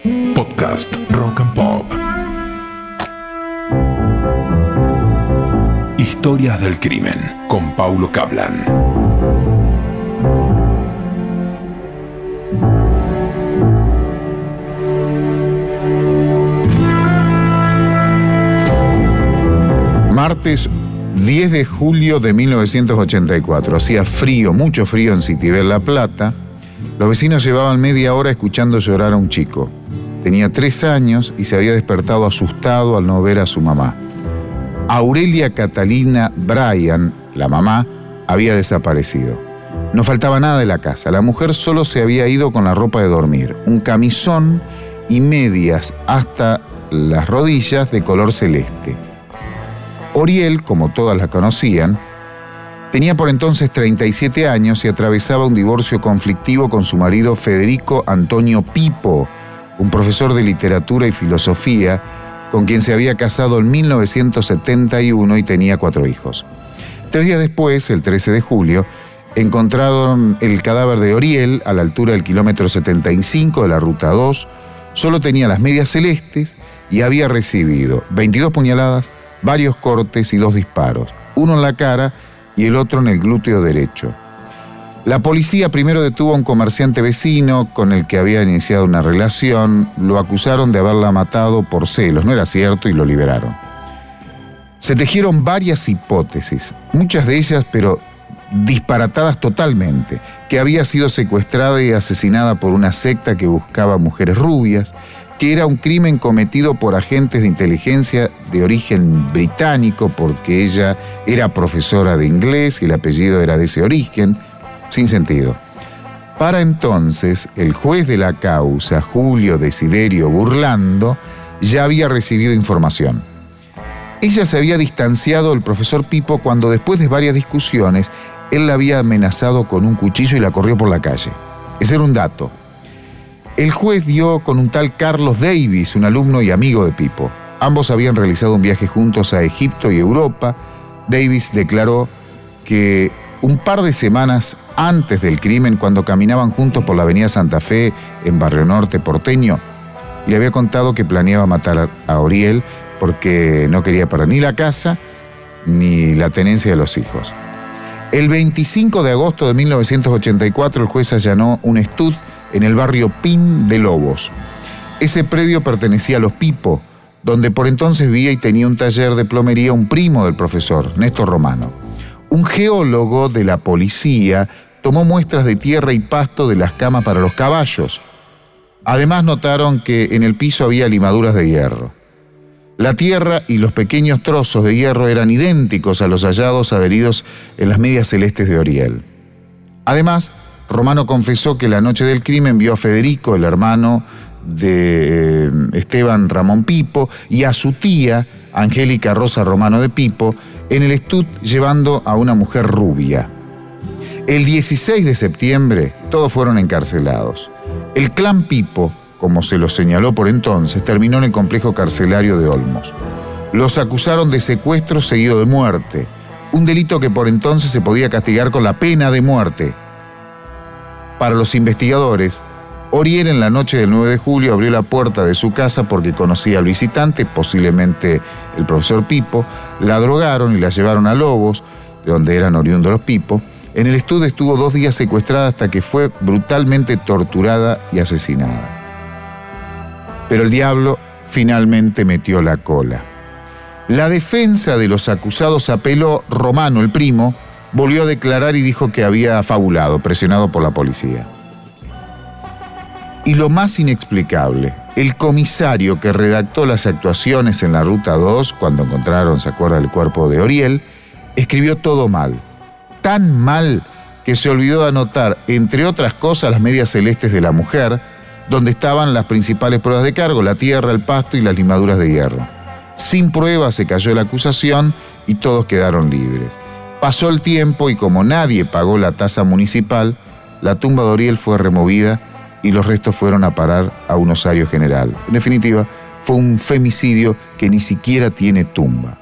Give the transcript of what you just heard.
Podcast Rock and Pop. Historias del crimen con Paulo Cablan. Martes 10 de julio de 1984. Hacía frío, mucho frío en Citibel La Plata. Los vecinos llevaban media hora escuchando llorar a un chico. Tenía tres años y se había despertado asustado al no ver a su mamá. Aurelia Catalina Bryan, la mamá, había desaparecido. No faltaba nada de la casa. La mujer solo se había ido con la ropa de dormir, un camisón y medias hasta las rodillas de color celeste. Oriel, como todas la conocían, tenía por entonces 37 años y atravesaba un divorcio conflictivo con su marido Federico Antonio Pipo, un profesor de literatura y filosofía con quien se había casado en 1971 y tenía cuatro hijos. Tres días después, el 13 de julio, encontraron el cadáver de Oriel a la altura del kilómetro 75 de la ruta 2. Solo tenía las medias celestes y había recibido 22 puñaladas, varios cortes y dos disparos, uno en la cara y el otro en el glúteo derecho. La policía primero detuvo a un comerciante vecino con el que había iniciado una relación, lo acusaron de haberla matado por celos, no era cierto, y lo liberaron. Se tejieron varias hipótesis, muchas de ellas, pero disparatadas totalmente, que había sido secuestrada y asesinada por una secta que buscaba mujeres rubias, que era un crimen cometido por agentes de inteligencia de origen británico, porque ella era profesora de inglés y el apellido era de ese origen, sin sentido. Para entonces, el juez de la causa, Julio Desiderio Burlando, ya había recibido información. Ella se había distanciado del profesor Pipo cuando después de varias discusiones, él la había amenazado con un cuchillo y la corrió por la calle. Ese era un dato. El juez dio con un tal Carlos Davis, un alumno y amigo de Pipo. Ambos habían realizado un viaje juntos a Egipto y Europa. Davis declaró que un par de semanas antes del crimen, cuando caminaban juntos por la avenida Santa Fe en Barrio Norte porteño, le había contado que planeaba matar a Oriel porque no quería para ni la casa ni la tenencia de los hijos. El 25 de agosto de 1984 el juez allanó un estud en el barrio Pin de Lobos. Ese predio pertenecía a los Pipo, donde por entonces vivía y tenía un taller de plomería un primo del profesor, Néstor Romano. Un geólogo de la policía tomó muestras de tierra y pasto de las camas para los caballos. Además notaron que en el piso había limaduras de hierro. La tierra y los pequeños trozos de hierro eran idénticos a los hallados adheridos en las medias celestes de Oriel. Además, Romano confesó que la noche del crimen vio a Federico, el hermano de eh, Esteban Ramón Pipo, y a su tía, Angélica Rosa Romano de Pipo, en el estud llevando a una mujer rubia. El 16 de septiembre todos fueron encarcelados. El clan Pipo, como se lo señaló por entonces, terminó en el complejo carcelario de Olmos. Los acusaron de secuestro seguido de muerte, un delito que por entonces se podía castigar con la pena de muerte. Para los investigadores, Oriel en la noche del 9 de julio abrió la puerta de su casa porque conocía al visitante, posiblemente el profesor Pipo, la drogaron y la llevaron a Lobos, de donde eran oriundos los Pipo. En el estudio estuvo dos días secuestrada hasta que fue brutalmente torturada y asesinada. Pero el diablo finalmente metió la cola. La defensa de los acusados apeló Romano, el primo, volvió a declarar y dijo que había fabulado, presionado por la policía. Y lo más inexplicable, el comisario que redactó las actuaciones en la Ruta 2, cuando encontraron, se acuerda, el cuerpo de Oriel, escribió todo mal. Tan mal que se olvidó de anotar, entre otras cosas, las medias celestes de la mujer, donde estaban las principales pruebas de cargo, la tierra, el pasto y las limaduras de hierro. Sin pruebas se cayó la acusación y todos quedaron libres. Pasó el tiempo y como nadie pagó la tasa municipal, la tumba de Oriel fue removida y los restos fueron a parar a un osario general. En definitiva, fue un femicidio que ni siquiera tiene tumba.